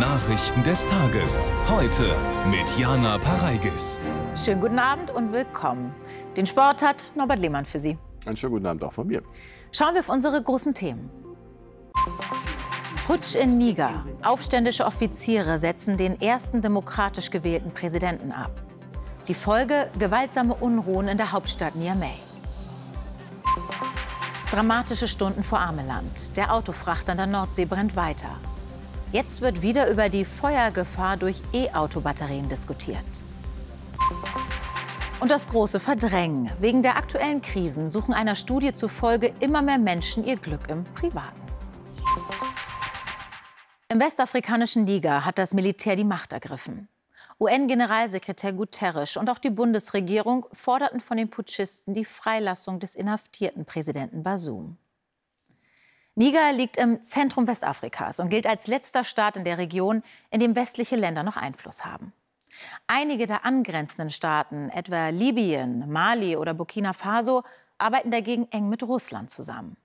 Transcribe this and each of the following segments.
Nachrichten des Tages. Heute mit Jana Pareigis. Schönen guten Abend und willkommen. Den Sport hat Norbert Lehmann für Sie. Einen schönen guten Abend auch von mir. Schauen wir auf unsere großen Themen. Putsch in Niger. Aufständische Offiziere setzen den ersten demokratisch gewählten Präsidenten ab. Die Folge gewaltsame Unruhen in der Hauptstadt Niamey. Dramatische Stunden vor Ameland. Der Autofrachter an der Nordsee brennt weiter. Jetzt wird wieder über die Feuergefahr durch E-Auto-Batterien diskutiert. Und das große Verdrängen. Wegen der aktuellen Krisen suchen einer Studie zufolge immer mehr Menschen ihr Glück im Privaten. Im westafrikanischen Niger hat das Militär die Macht ergriffen. UN-Generalsekretär Guterres und auch die Bundesregierung forderten von den Putschisten die Freilassung des inhaftierten Präsidenten Basum. Niger liegt im Zentrum Westafrikas und gilt als letzter Staat in der Region, in dem westliche Länder noch Einfluss haben. Einige der angrenzenden Staaten, etwa Libyen, Mali oder Burkina Faso, arbeiten dagegen eng mit Russland zusammen.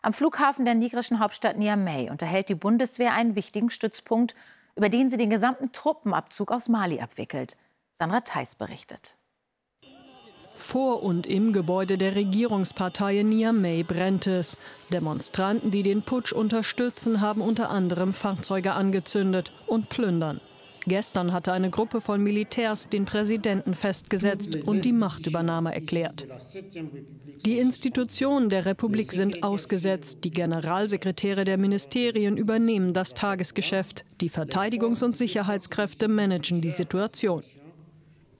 Am Flughafen der nigerischen Hauptstadt Niamey unterhält die Bundeswehr einen wichtigen Stützpunkt über den sie den gesamten Truppenabzug aus Mali abwickelt. Sandra Theis berichtet. Vor und im Gebäude der Regierungspartei Niamey brennt es. Demonstranten, die den Putsch unterstützen, haben unter anderem Fahrzeuge angezündet und plündern. Gestern hatte eine Gruppe von Militärs den Präsidenten festgesetzt und die Machtübernahme erklärt. Die Institutionen der Republik sind ausgesetzt. Die Generalsekretäre der Ministerien übernehmen das Tagesgeschäft. Die Verteidigungs- und Sicherheitskräfte managen die Situation.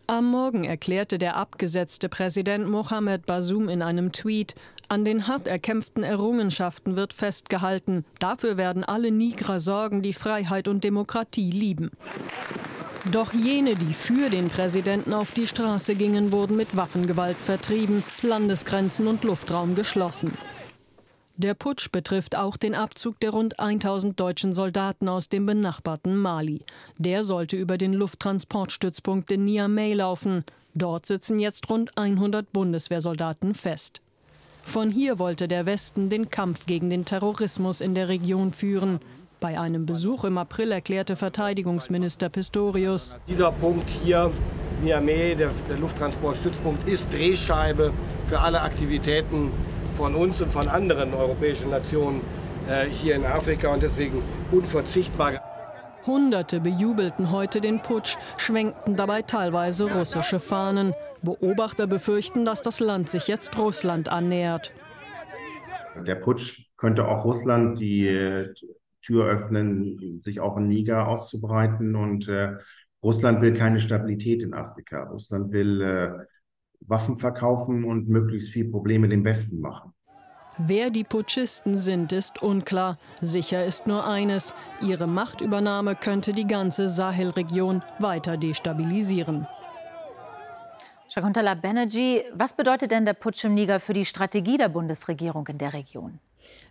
Am Morgen erklärte der abgesetzte Präsident Mohamed Basum in einem Tweet, an den hart erkämpften Errungenschaften wird festgehalten. Dafür werden alle Niger sorgen, die Freiheit und Demokratie lieben. Doch jene, die für den Präsidenten auf die Straße gingen, wurden mit Waffengewalt vertrieben, Landesgrenzen und Luftraum geschlossen. Der Putsch betrifft auch den Abzug der rund 1000 deutschen Soldaten aus dem benachbarten Mali. Der sollte über den Lufttransportstützpunkt in Niamey laufen. Dort sitzen jetzt rund 100 Bundeswehrsoldaten fest. Von hier wollte der Westen den Kampf gegen den Terrorismus in der Region führen. Bei einem Besuch im April erklärte Verteidigungsminister Pistorius: Dieser Punkt hier, Niamey, der, Lufttransportstützpunkt, ist Drehscheibe für alle Aktivitäten von uns und von anderen europäischen Nationen äh, hier in Afrika und deswegen unverzichtbar. Hunderte bejubelten heute den Putsch, schwenkten dabei teilweise russische Fahnen. Beobachter befürchten, dass das Land sich jetzt Russland annähert. Der Putsch könnte auch Russland die äh, Tür öffnen, sich auch in Niger auszubreiten. Und äh, Russland will keine Stabilität in Afrika. Russland will äh, Waffen verkaufen und möglichst viel Probleme dem Westen machen. Wer die Putschisten sind, ist unklar. Sicher ist nur eines, ihre Machtübernahme könnte die ganze Sahelregion weiter destabilisieren. Shakuntala Banerjee, was bedeutet denn der Putsch im Niger für die Strategie der Bundesregierung in der Region?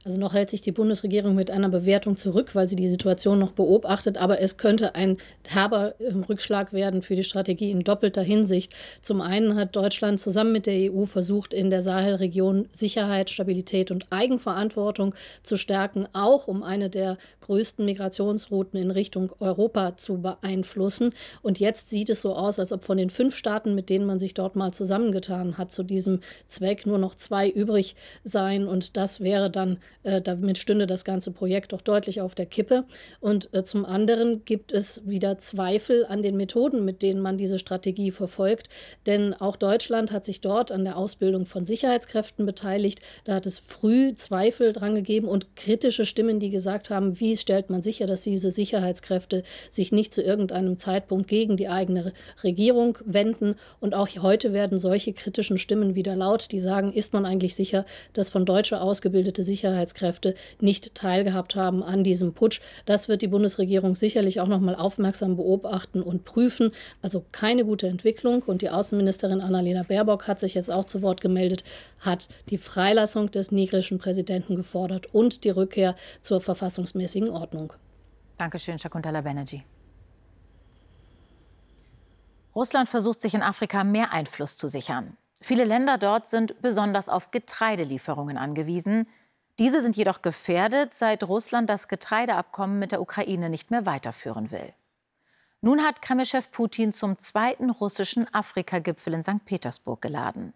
Also noch hält sich die Bundesregierung mit einer Bewertung zurück, weil sie die Situation noch beobachtet. Aber es könnte ein herber ähm, Rückschlag werden für die Strategie in doppelter Hinsicht. Zum einen hat Deutschland zusammen mit der EU versucht, in der Sahelregion Sicherheit, Stabilität und Eigenverantwortung zu stärken, auch um eine der größten Migrationsrouten in Richtung Europa zu beeinflussen. Und jetzt sieht es so aus, als ob von den fünf Staaten, mit denen man sich dort mal zusammengetan hat, zu diesem Zweck nur noch zwei übrig seien. Und das wäre dann äh, damit stünde das ganze Projekt doch deutlich auf der Kippe. Und äh, zum anderen gibt es wieder Zweifel an den Methoden, mit denen man diese Strategie verfolgt. Denn auch Deutschland hat sich dort an der Ausbildung von Sicherheitskräften beteiligt. Da hat es früh Zweifel dran gegeben und kritische Stimmen, die gesagt haben, wie stellt man sicher, dass diese Sicherheitskräfte sich nicht zu irgendeinem Zeitpunkt gegen die eigene Regierung wenden. Und auch heute werden solche kritischen Stimmen wieder laut, die sagen, ist man eigentlich sicher, dass von Deutscher ausgebildete Sicherheitskräfte Sicherheitskräfte nicht teilgehabt haben an diesem Putsch. Das wird die Bundesregierung sicherlich auch noch mal aufmerksam beobachten und prüfen. Also keine gute Entwicklung. Und die Außenministerin Annalena Baerbock hat sich jetzt auch zu Wort gemeldet, hat die Freilassung des nigerischen Präsidenten gefordert und die Rückkehr zur verfassungsmäßigen Ordnung. Dankeschön, Shakuntala Banerjee. Russland versucht sich in Afrika mehr Einfluss zu sichern. Viele Länder dort sind besonders auf Getreidelieferungen angewiesen. Diese sind jedoch gefährdet, seit Russland das Getreideabkommen mit der Ukraine nicht mehr weiterführen will. Nun hat Kremlchef Putin zum zweiten russischen Afrika-Gipfel in St. Petersburg geladen.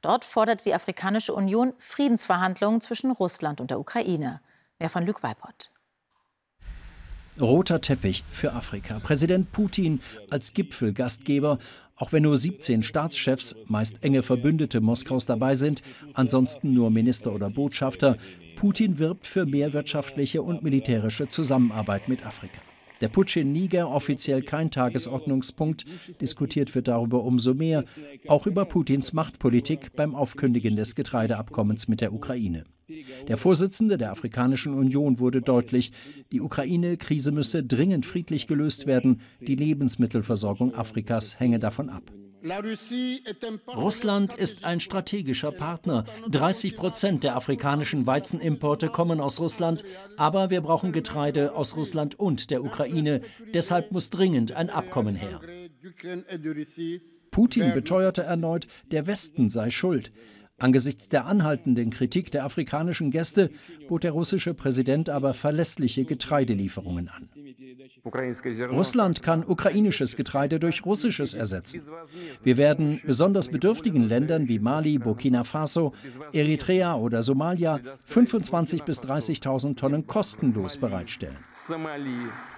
Dort fordert die Afrikanische Union Friedensverhandlungen zwischen Russland und der Ukraine. Mehr von Luc Weipert. Roter Teppich für Afrika. Präsident Putin als Gipfelgastgeber, auch wenn nur 17 Staatschefs, meist enge Verbündete Moskaus dabei sind, ansonsten nur Minister oder Botschafter. Putin wirbt für mehr wirtschaftliche und militärische Zusammenarbeit mit Afrika. Der Putsch in Niger offiziell kein Tagesordnungspunkt, diskutiert wird darüber umso mehr, auch über Putins Machtpolitik beim Aufkündigen des Getreideabkommens mit der Ukraine. Der Vorsitzende der Afrikanischen Union wurde deutlich, die Ukraine-Krise müsse dringend friedlich gelöst werden, die Lebensmittelversorgung Afrikas hänge davon ab. Russland ist ein strategischer Partner. 30 Prozent der afrikanischen Weizenimporte kommen aus Russland, aber wir brauchen Getreide aus Russland und der Ukraine. Deshalb muss dringend ein Abkommen her. Putin beteuerte erneut, der Westen sei schuld. Angesichts der anhaltenden Kritik der afrikanischen Gäste bot der russische Präsident aber verlässliche Getreidelieferungen an. Russland kann ukrainisches Getreide durch russisches ersetzen. Wir werden besonders bedürftigen Ländern wie Mali, Burkina Faso, Eritrea oder Somalia 25.000 bis 30.000 Tonnen kostenlos bereitstellen.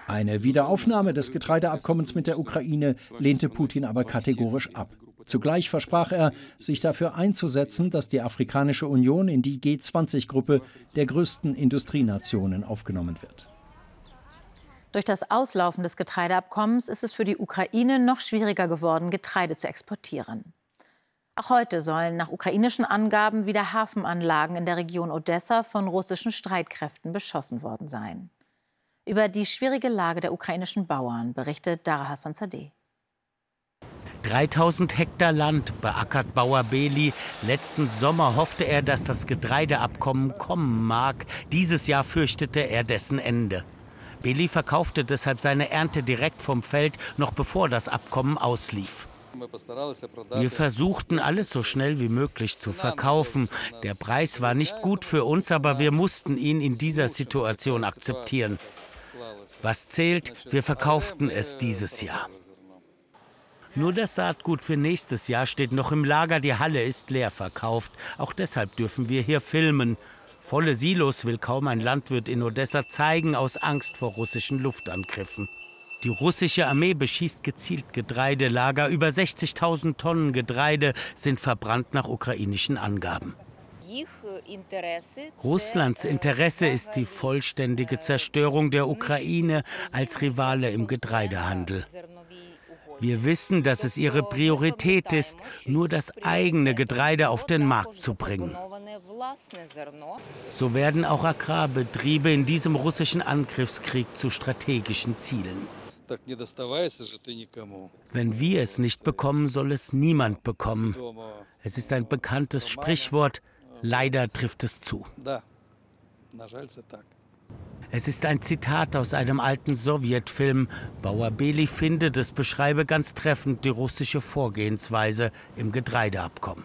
Eine Wiederaufnahme des Getreideabkommens mit der Ukraine lehnte Putin aber kategorisch ab. Zugleich versprach er, sich dafür einzusetzen, dass die Afrikanische Union in die G20-Gruppe der größten Industrienationen aufgenommen wird. Durch das Auslaufen des Getreideabkommens ist es für die Ukraine noch schwieriger geworden, Getreide zu exportieren. Auch heute sollen nach ukrainischen Angaben wieder Hafenanlagen in der Region Odessa von russischen Streitkräften beschossen worden sein. Über die schwierige Lage der ukrainischen Bauern berichtet Dara Hassan Sadeh. 3000 Hektar Land beackert Bauer Beli. Letzten Sommer hoffte er, dass das Getreideabkommen kommen mag. Dieses Jahr fürchtete er dessen Ende. Beli verkaufte deshalb seine Ernte direkt vom Feld, noch bevor das Abkommen auslief. Wir versuchten alles so schnell wie möglich zu verkaufen. Der Preis war nicht gut für uns, aber wir mussten ihn in dieser Situation akzeptieren. Was zählt, wir verkauften es dieses Jahr. Nur das Saatgut für nächstes Jahr steht noch im Lager, die Halle ist leer verkauft. Auch deshalb dürfen wir hier filmen. Volle Silos will kaum ein Landwirt in Odessa zeigen, aus Angst vor russischen Luftangriffen. Die russische Armee beschießt gezielt Getreidelager. Über 60.000 Tonnen Getreide sind verbrannt nach ukrainischen Angaben. Russlands Interesse ist die vollständige Zerstörung der Ukraine als Rivale im Getreidehandel. Wir wissen, dass es ihre Priorität ist, nur das eigene Getreide auf den Markt zu bringen. So werden auch Agrarbetriebe in diesem russischen Angriffskrieg zu strategischen Zielen. Wenn wir es nicht bekommen, soll es niemand bekommen. Es ist ein bekanntes Sprichwort, leider trifft es zu. Es ist ein Zitat aus einem alten Sowjetfilm. Bauer Beli findet, es beschreibe ganz treffend die russische Vorgehensweise im Getreideabkommen.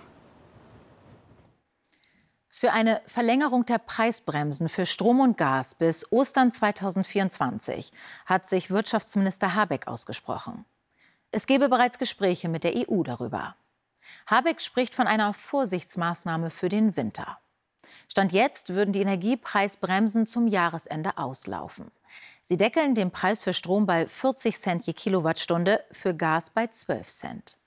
Für eine Verlängerung der Preisbremsen für Strom und Gas bis Ostern 2024 hat sich Wirtschaftsminister Habeck ausgesprochen. Es gebe bereits Gespräche mit der EU darüber. Habeck spricht von einer Vorsichtsmaßnahme für den Winter. Stand jetzt würden die Energiepreisbremsen zum Jahresende auslaufen. Sie deckeln den Preis für Strom bei 40 Cent je Kilowattstunde, für Gas bei 12 Cent.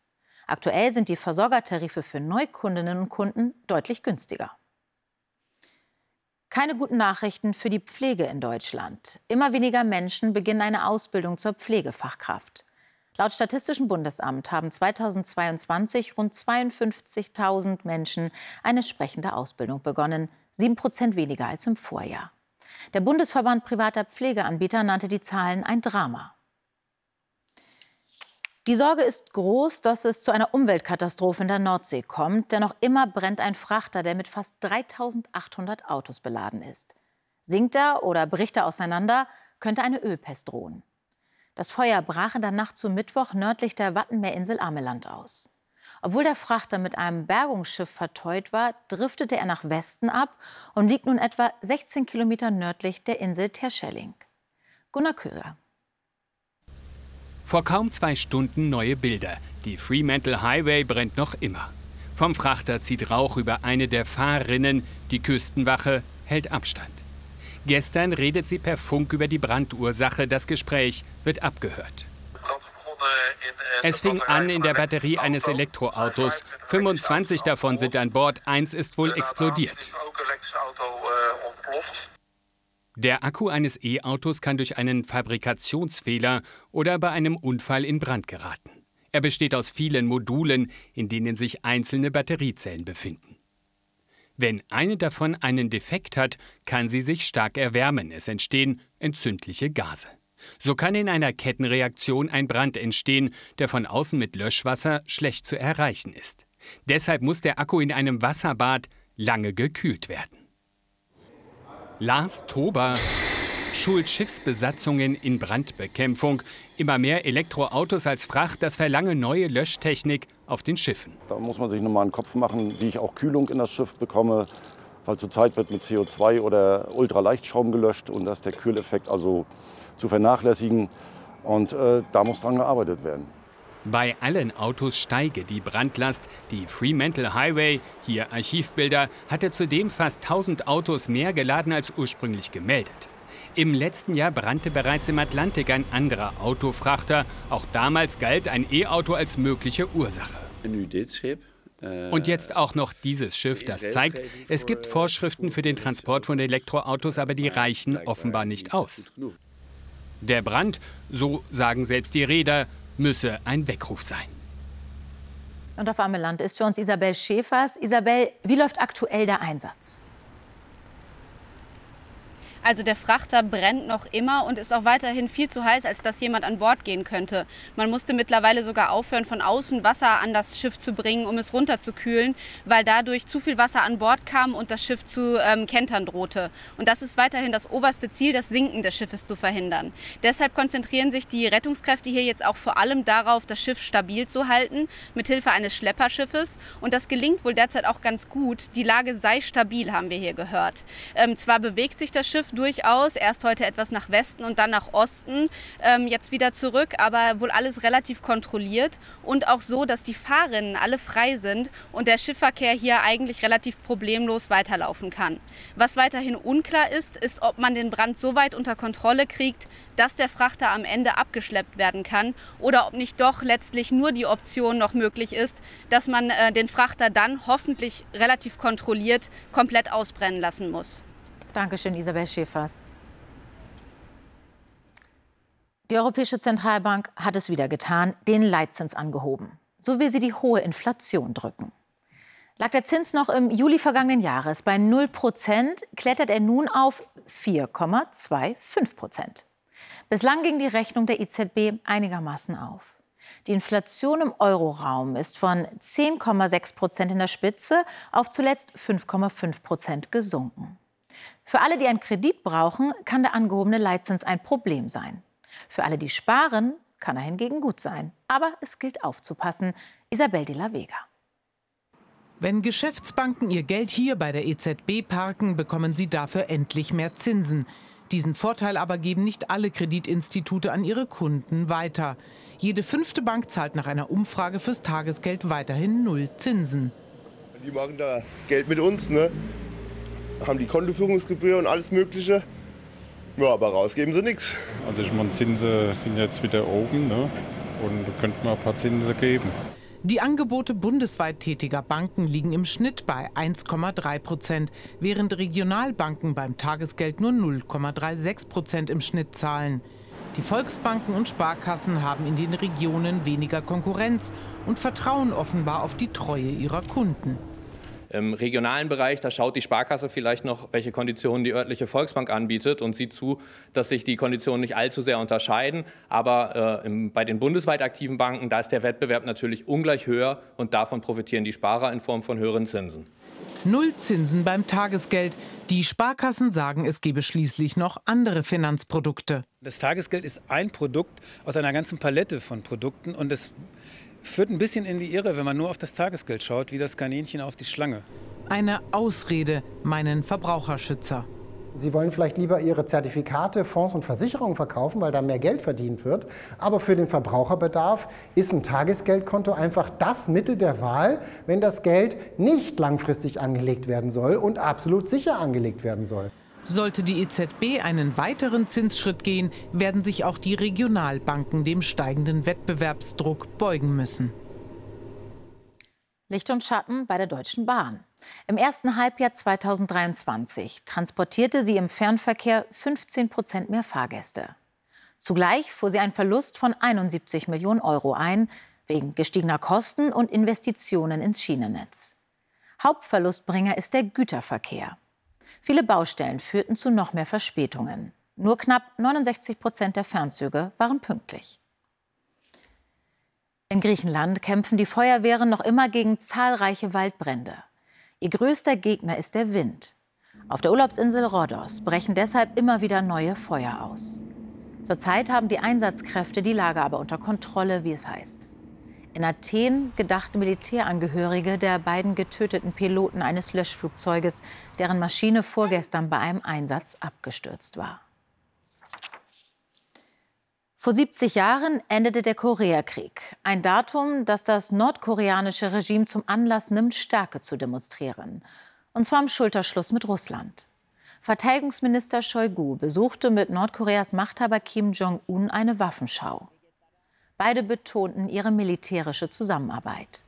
Aktuell sind die Versorgertarife für Neukundinnen und Kunden deutlich günstiger. Keine guten Nachrichten für die Pflege in Deutschland. Immer weniger Menschen beginnen eine Ausbildung zur Pflegefachkraft. Laut Statistischem Bundesamt haben 2022 rund 52.000 Menschen eine sprechende Ausbildung begonnen, sieben Prozent weniger als im Vorjahr. Der Bundesverband privater Pflegeanbieter nannte die Zahlen ein Drama. Die Sorge ist groß, dass es zu einer Umweltkatastrophe in der Nordsee kommt, denn noch immer brennt ein Frachter, der mit fast 3800 Autos beladen ist. Sinkt er oder bricht er auseinander, könnte eine Ölpest drohen. Das Feuer brach in der Nacht zum Mittwoch nördlich der Wattenmeerinsel Ameland aus. Obwohl der Frachter mit einem Bergungsschiff verteut war, driftete er nach Westen ab und liegt nun etwa 16 Kilometer nördlich der Insel Terschelling. Gunnar Köhler. Vor kaum zwei Stunden neue Bilder. Die Fremantle Highway brennt noch immer. Vom Frachter zieht Rauch über eine der Fahrerinnen. Die Küstenwache hält Abstand. Gestern redet sie per Funk über die Brandursache. Das Gespräch wird abgehört. Es fing an in der Batterie eines Elektroautos. 25 davon sind an Bord, eins ist wohl explodiert. Der Akku eines E-Autos kann durch einen Fabrikationsfehler oder bei einem Unfall in Brand geraten. Er besteht aus vielen Modulen, in denen sich einzelne Batteriezellen befinden. Wenn eine davon einen Defekt hat, kann sie sich stark erwärmen. Es entstehen entzündliche Gase. So kann in einer Kettenreaktion ein Brand entstehen, der von außen mit Löschwasser schlecht zu erreichen ist. Deshalb muss der Akku in einem Wasserbad lange gekühlt werden. Lars Tober schult Schiffsbesatzungen in Brandbekämpfung. Immer mehr Elektroautos als Fracht, das verlange neue Löschtechnik auf den Schiffen. Da muss man sich nochmal einen Kopf machen, wie ich auch Kühlung in das Schiff bekomme. Weil zurzeit wird mit CO2 oder Ultraleihtschaum gelöscht und da ist der Kühleffekt also zu vernachlässigen. Und äh, da muss dran gearbeitet werden. Bei allen Autos steige die Brandlast. Die Fremantle Highway, hier Archivbilder, hatte zudem fast 1000 Autos mehr geladen als ursprünglich gemeldet. Im letzten Jahr brannte bereits im Atlantik ein anderer Autofrachter. Auch damals galt ein E-Auto als mögliche Ursache. Und jetzt auch noch dieses Schiff, das zeigt, es gibt Vorschriften für den Transport von Elektroautos, aber die reichen offenbar nicht aus. Der Brand, so sagen selbst die Räder, müsse ein Weckruf sein. Und auf Ameland ist für uns Isabel Schäfers. Isabel, wie läuft aktuell der Einsatz? Also der Frachter brennt noch immer und ist auch weiterhin viel zu heiß, als dass jemand an Bord gehen könnte. Man musste mittlerweile sogar aufhören, von außen Wasser an das Schiff zu bringen, um es runterzukühlen, weil dadurch zu viel Wasser an Bord kam und das Schiff zu ähm, kentern drohte. Und das ist weiterhin das oberste Ziel, das Sinken des Schiffes zu verhindern. Deshalb konzentrieren sich die Rettungskräfte hier jetzt auch vor allem darauf, das Schiff stabil zu halten, mithilfe eines Schlepperschiffes. Und das gelingt wohl derzeit auch ganz gut. Die Lage sei stabil, haben wir hier gehört. Ähm, zwar bewegt sich das Schiff durchaus. Erst heute etwas nach Westen und dann nach Osten. Ähm, jetzt wieder zurück, aber wohl alles relativ kontrolliert. Und auch so, dass die Fahrerinnen alle frei sind und der Schiffverkehr hier eigentlich relativ problemlos weiterlaufen kann. Was weiterhin unklar ist, ist, ob man den Brand so weit unter Kontrolle kriegt, dass der Frachter am Ende abgeschleppt werden kann oder ob nicht doch letztlich nur die Option noch möglich ist, dass man äh, den Frachter dann hoffentlich relativ kontrolliert komplett ausbrennen lassen muss. Dankeschön, Isabel Schäfers. Die Europäische Zentralbank hat es wieder getan, den Leitzins angehoben. So will sie die hohe Inflation drücken. Lag der Zins noch im Juli vergangenen Jahres bei 0 Prozent, klettert er nun auf 4,25 Prozent. Bislang ging die Rechnung der EZB einigermaßen auf. Die Inflation im Euroraum ist von 10,6 Prozent in der Spitze auf zuletzt 5,5 Prozent gesunken. Für alle, die einen Kredit brauchen, kann der angehobene Leitzins ein Problem sein. Für alle, die sparen, kann er hingegen gut sein. Aber es gilt aufzupassen. Isabel de la Vega. Wenn Geschäftsbanken ihr Geld hier bei der EZB parken, bekommen sie dafür endlich mehr Zinsen. Diesen Vorteil aber geben nicht alle Kreditinstitute an ihre Kunden weiter. Jede fünfte Bank zahlt nach einer Umfrage fürs Tagesgeld weiterhin null Zinsen. Die machen da Geld mit uns, ne? Haben die Kontoführungsgebühr und alles Mögliche. Ja, aber rausgeben sie nichts. Also ich meine, Zinsen sind jetzt wieder oben ne? und da könnte man ein paar Zinsen geben. Die Angebote bundesweit tätiger Banken liegen im Schnitt bei 1,3 Prozent, während Regionalbanken beim Tagesgeld nur 0,36 Prozent im Schnitt zahlen. Die Volksbanken und Sparkassen haben in den Regionen weniger Konkurrenz und vertrauen offenbar auf die Treue ihrer Kunden. Im regionalen Bereich, da schaut die Sparkasse vielleicht noch, welche Konditionen die örtliche Volksbank anbietet und sieht zu, dass sich die Konditionen nicht allzu sehr unterscheiden. Aber äh, im, bei den bundesweit aktiven Banken, da ist der Wettbewerb natürlich ungleich höher und davon profitieren die Sparer in Form von höheren Zinsen. Null Zinsen beim Tagesgeld. Die Sparkassen sagen, es gebe schließlich noch andere Finanzprodukte. Das Tagesgeld ist ein Produkt aus einer ganzen Palette von Produkten und es führt ein bisschen in die Irre, wenn man nur auf das Tagesgeld schaut, wie das Kaninchen auf die Schlange. Eine Ausrede meinen Verbraucherschützer. Sie wollen vielleicht lieber Ihre Zertifikate, Fonds und Versicherungen verkaufen, weil da mehr Geld verdient wird. Aber für den Verbraucherbedarf ist ein Tagesgeldkonto einfach das Mittel der Wahl, wenn das Geld nicht langfristig angelegt werden soll und absolut sicher angelegt werden soll. Sollte die EZB einen weiteren Zinsschritt gehen, werden sich auch die Regionalbanken dem steigenden Wettbewerbsdruck beugen müssen. Licht und Schatten bei der Deutschen Bahn. Im ersten Halbjahr 2023 transportierte sie im Fernverkehr 15 Prozent mehr Fahrgäste. Zugleich fuhr sie einen Verlust von 71 Millionen Euro ein, wegen gestiegener Kosten und Investitionen ins Schienennetz. Hauptverlustbringer ist der Güterverkehr. Viele Baustellen führten zu noch mehr Verspätungen. Nur knapp 69 Prozent der Fernzüge waren pünktlich. In Griechenland kämpfen die Feuerwehren noch immer gegen zahlreiche Waldbrände. Ihr größter Gegner ist der Wind. Auf der Urlaubsinsel Rhodos brechen deshalb immer wieder neue Feuer aus. Zurzeit haben die Einsatzkräfte die Lage aber unter Kontrolle, wie es heißt. In Athen gedachten Militärangehörige der beiden getöteten Piloten eines Löschflugzeuges, deren Maschine vorgestern bei einem Einsatz abgestürzt war. Vor 70 Jahren endete der Koreakrieg. Ein Datum, das das nordkoreanische Regime zum Anlass nimmt, Stärke zu demonstrieren. Und zwar im Schulterschluss mit Russland. Verteidigungsminister Shoigu besuchte mit Nordkoreas Machthaber Kim Jong-un eine Waffenschau. Beide betonten ihre militärische Zusammenarbeit.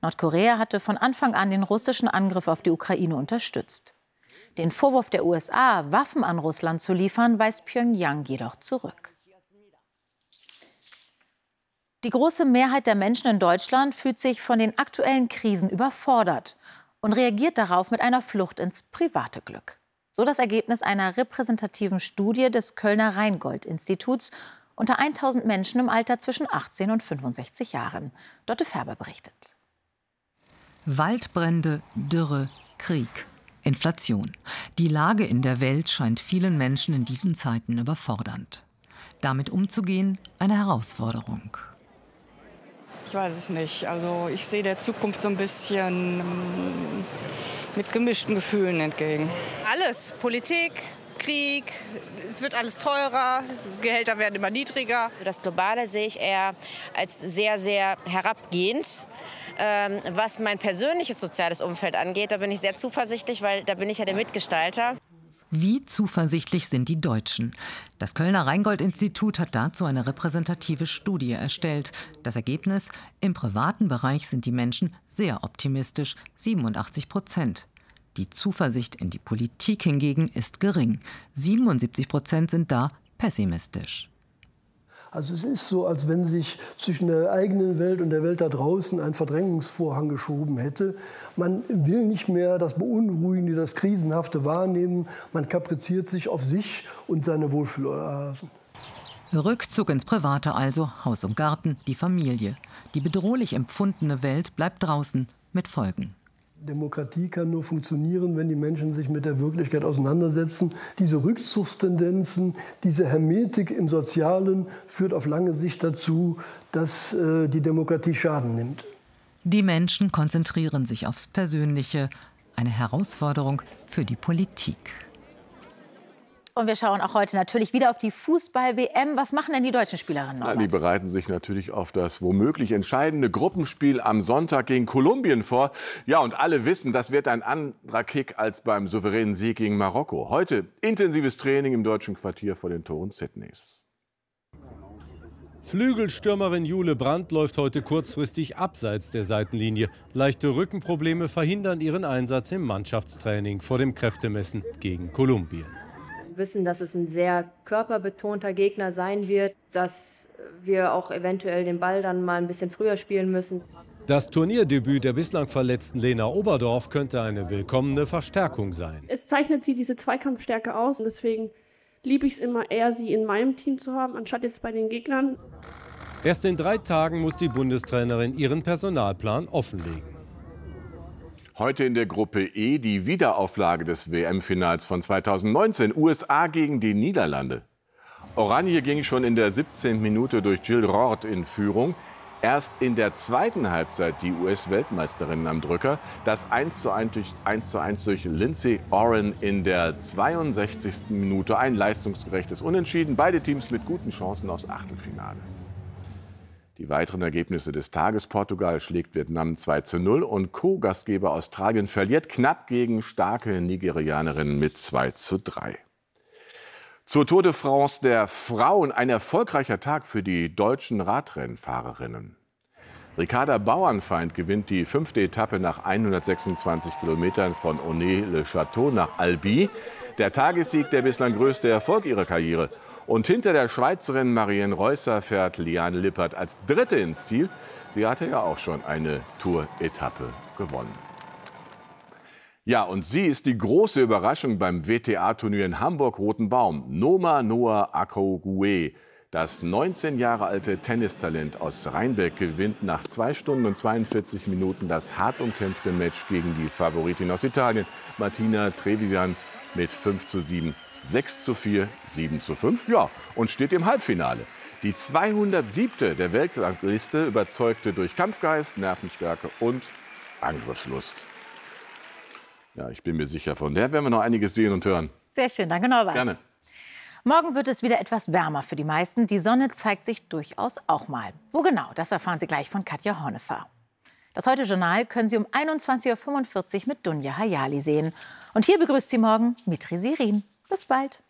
Nordkorea hatte von Anfang an den russischen Angriff auf die Ukraine unterstützt. Den Vorwurf der USA, Waffen an Russland zu liefern, weist Pyongyang jedoch zurück. Die große Mehrheit der Menschen in Deutschland fühlt sich von den aktuellen Krisen überfordert und reagiert darauf mit einer Flucht ins private Glück. So das Ergebnis einer repräsentativen Studie des Kölner Rheingold-Instituts unter 1000 Menschen im Alter zwischen 18 und 65 Jahren. Dotte Färber berichtet. Waldbrände, Dürre, Krieg, Inflation. Die Lage in der Welt scheint vielen Menschen in diesen Zeiten überfordernd. Damit umzugehen, eine Herausforderung. Ich weiß es nicht. Also ich sehe der Zukunft so ein bisschen mm, mit gemischten Gefühlen entgegen. Alles. Politik, Krieg, es wird alles teurer, Gehälter werden immer niedriger. Das Globale sehe ich eher als sehr, sehr herabgehend. Ähm, was mein persönliches soziales Umfeld angeht, da bin ich sehr zuversichtlich, weil da bin ich ja der Mitgestalter. Wie zuversichtlich sind die Deutschen? Das Kölner Rheingold-Institut hat dazu eine repräsentative Studie erstellt. Das Ergebnis: Im privaten Bereich sind die Menschen sehr optimistisch, 87 Prozent. Die Zuversicht in die Politik hingegen ist gering. 77 Prozent sind da pessimistisch. Also es ist so, als wenn sich zwischen der eigenen Welt und der Welt da draußen ein Verdrängungsvorhang geschoben hätte. Man will nicht mehr das Beunruhigende, das Krisenhafte wahrnehmen. Man kapriziert sich auf sich und seine Wohlfühloasen. Rückzug ins Private also, Haus und Garten, die Familie. Die bedrohlich empfundene Welt bleibt draußen mit Folgen. Demokratie kann nur funktionieren, wenn die Menschen sich mit der Wirklichkeit auseinandersetzen. Diese Rückzugstendenzen, diese Hermetik im Sozialen führt auf lange Sicht dazu, dass äh, die Demokratie Schaden nimmt. Die Menschen konzentrieren sich aufs Persönliche, eine Herausforderung für die Politik. Und wir schauen auch heute natürlich wieder auf die Fußball-WM. Was machen denn die deutschen Spielerinnen? Ja, die bereiten sich natürlich auf das womöglich entscheidende Gruppenspiel am Sonntag gegen Kolumbien vor. Ja, und alle wissen, das wird ein anderer Kick als beim souveränen Sieg gegen Marokko. Heute intensives Training im deutschen Quartier vor den Toren Sydneys. Flügelstürmerin Jule Brandt läuft heute kurzfristig abseits der Seitenlinie. Leichte Rückenprobleme verhindern ihren Einsatz im Mannschaftstraining vor dem Kräftemessen gegen Kolumbien wissen, dass es ein sehr körperbetonter Gegner sein wird, dass wir auch eventuell den Ball dann mal ein bisschen früher spielen müssen. Das Turnierdebüt der bislang verletzten Lena Oberdorf könnte eine willkommene Verstärkung sein. Es zeichnet sie diese Zweikampfstärke aus. Deswegen liebe ich es immer eher, sie in meinem Team zu haben, anstatt jetzt bei den Gegnern. Erst in drei Tagen muss die Bundestrainerin ihren Personalplan offenlegen. Heute in der Gruppe E die Wiederauflage des WM-Finals von 2019. USA gegen die Niederlande. Oranje ging schon in der 17. Minute durch Jill Rort in Führung. Erst in der zweiten Halbzeit die US-Weltmeisterinnen am Drücker. Das 1 zu 1 durch, 1 zu 1 durch Lindsay Oren in der 62. Minute. Ein leistungsgerechtes Unentschieden. Beide Teams mit guten Chancen aufs Achtelfinale. Die weiteren Ergebnisse des Tages. Portugal schlägt Vietnam 2 zu 0 und Co-Gastgeber Australien verliert knapp gegen starke Nigerianerinnen mit 2 zu 3. Zur Tour de France der Frauen ein erfolgreicher Tag für die deutschen Radrennfahrerinnen. Ricarda Bauernfeind gewinnt die fünfte Etappe nach 126 Kilometern von Onay-le-Château nach Albi. Der Tagessieg der bislang größte Erfolg ihrer Karriere. Und hinter der Schweizerin Marianne Reusser fährt Liane Lippert als Dritte ins Ziel. Sie hatte ja auch schon eine Tour-Etappe gewonnen. Ja, und sie ist die große Überraschung beim WTA-Turnier in Hamburg-Roten Baum. Noma Noah Akogwe. Das 19 Jahre alte Tennistalent aus Rheinbeck gewinnt nach 2 Stunden und 42 Minuten das hart umkämpfte Match gegen die Favoritin aus Italien, Martina Trevisan, mit 5 zu 7. 6 zu 4, 7 zu 5, ja, und steht im Halbfinale. Die 207. der Weltrangliste überzeugte durch Kampfgeist, Nervenstärke und Angriffslust. Ja, ich bin mir sicher, von der werden wir noch einiges sehen und hören. Sehr schön, danke Norbert. Gerne. Morgen wird es wieder etwas wärmer für die meisten. Die Sonne zeigt sich durchaus auch mal. Wo genau, das erfahren Sie gleich von Katja Hornefer. Das Heute-Journal können Sie um 21.45 Uhr mit Dunja Hayali sehen. Und hier begrüßt Sie morgen Mitri Sirin. Bis bald.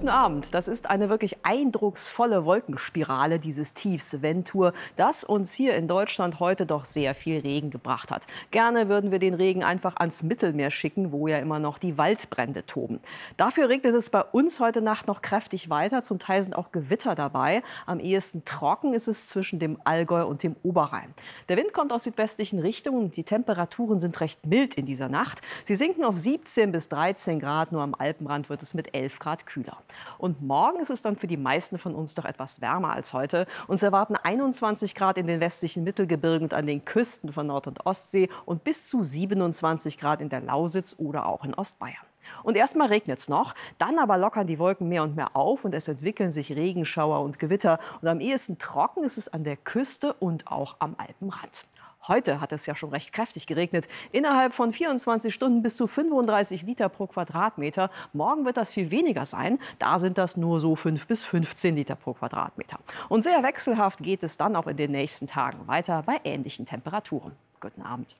Guten Abend. Das ist eine wirklich eindrucksvolle Wolkenspirale dieses Tiefs Ventur, das uns hier in Deutschland heute doch sehr viel Regen gebracht hat. Gerne würden wir den Regen einfach ans Mittelmeer schicken, wo ja immer noch die Waldbrände toben. Dafür regnet es bei uns heute Nacht noch kräftig weiter. Zum Teil sind auch Gewitter dabei. Am ehesten trocken ist es zwischen dem Allgäu und dem Oberrhein. Der Wind kommt aus südwestlichen Richtungen. Die Temperaturen sind recht mild in dieser Nacht. Sie sinken auf 17 bis 13 Grad. Nur am Alpenrand wird es mit 11 Grad kühler. Und morgen ist es dann für die meisten von uns doch etwas wärmer als heute. Uns erwarten 21 Grad in den westlichen Mittelgebirgen und an den Küsten von Nord- und Ostsee und bis zu 27 Grad in der Lausitz oder auch in Ostbayern. Und erstmal regnet es noch, dann aber lockern die Wolken mehr und mehr auf und es entwickeln sich Regenschauer und Gewitter. Und am ehesten trocken ist es an der Küste und auch am Alpenrand. Heute hat es ja schon recht kräftig geregnet. Innerhalb von 24 Stunden bis zu 35 Liter pro Quadratmeter. Morgen wird das viel weniger sein. Da sind das nur so 5 bis 15 Liter pro Quadratmeter. Und sehr wechselhaft geht es dann auch in den nächsten Tagen weiter bei ähnlichen Temperaturen. Guten Abend.